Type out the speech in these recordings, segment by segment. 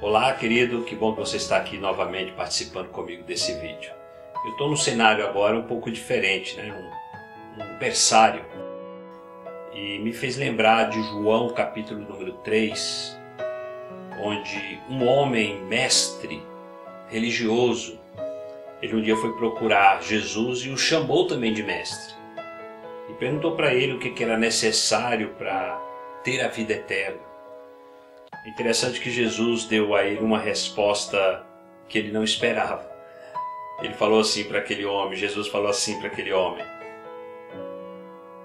Olá, querido, que bom que você está aqui novamente participando comigo desse vídeo. Eu estou num cenário agora um pouco diferente, né? um, um berçário. E me fez lembrar de João capítulo número 3, onde um homem mestre, religioso, ele um dia foi procurar Jesus e o chamou também de mestre. E perguntou para ele o que era necessário para ter a vida eterna. Interessante que Jesus deu a ele uma resposta que ele não esperava. Ele falou assim para aquele homem, Jesus falou assim para aquele homem: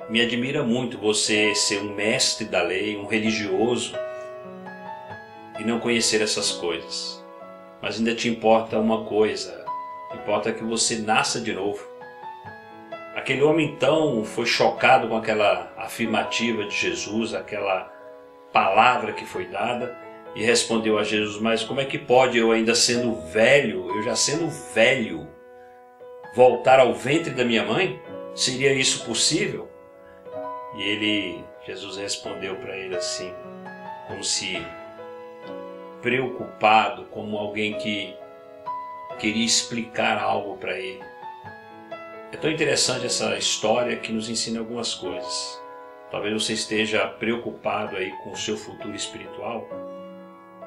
Me admira muito você ser um mestre da lei, um religioso e não conhecer essas coisas. Mas ainda te importa uma coisa: importa que você nasça de novo. Aquele homem então foi chocado com aquela afirmativa de Jesus, aquela palavra que foi dada, e respondeu a Jesus: Mas como é que pode eu, ainda sendo velho, eu já sendo velho, voltar ao ventre da minha mãe? Seria isso possível? E ele, Jesus respondeu para ele assim, como se preocupado, como alguém que queria explicar algo para ele. É tão interessante essa história que nos ensina algumas coisas. Talvez você esteja preocupado aí com o seu futuro espiritual.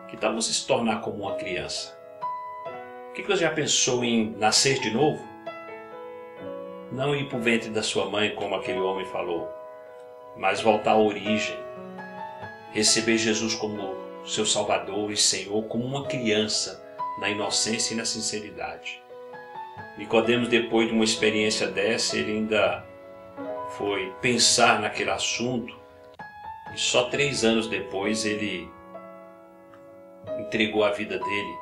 Que tal você se tornar como uma criança? O que você já pensou em nascer de novo? Não ir para o ventre da sua mãe, como aquele homem falou, mas voltar à origem. Receber Jesus como seu Salvador e Senhor como uma criança, na inocência e na sinceridade. Nicodemos, depois de uma experiência dessa, ele ainda foi pensar naquele assunto e só três anos depois ele entregou a vida dele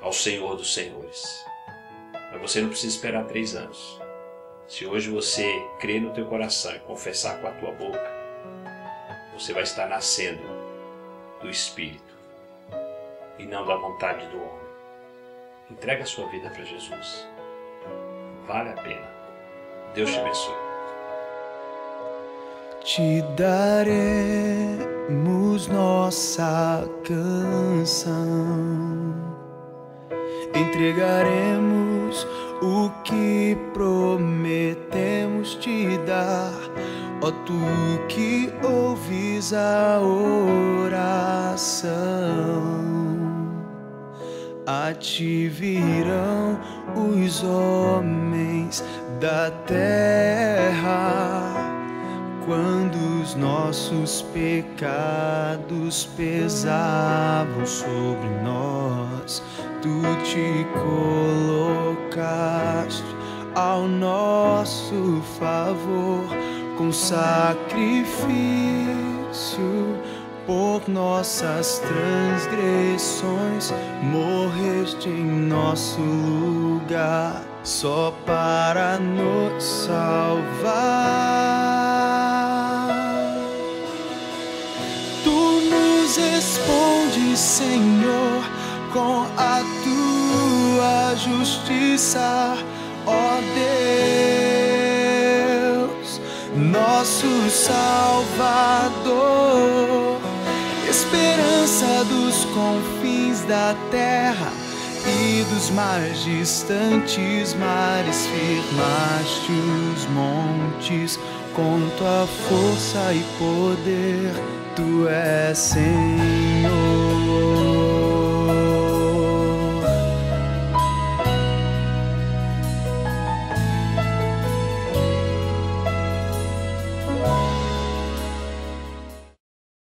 ao Senhor dos Senhores. Mas você não precisa esperar três anos. Se hoje você crer no teu coração e confessar com a tua boca, você vai estar nascendo do Espírito e não da vontade do homem. Entrega a sua vida para Jesus. Vale a pena. Deus te abençoe. Te daremos nossa canção, entregaremos o que prometemos te dar. Ó tu que ouvis a oração, a ti virão os homens da terra, quando os nossos pecados pesavam sobre nós, tu te colocaste ao nosso favor com sacrifício por nossas transgressões, morreste em nosso lugar só para nos salvar. Nos respondes, Senhor, com a tua justiça, ó Deus nosso Salvador, esperança dos confins da terra e dos mais distantes mares, firmaste os montes com tua força e poder, tu és Senhor.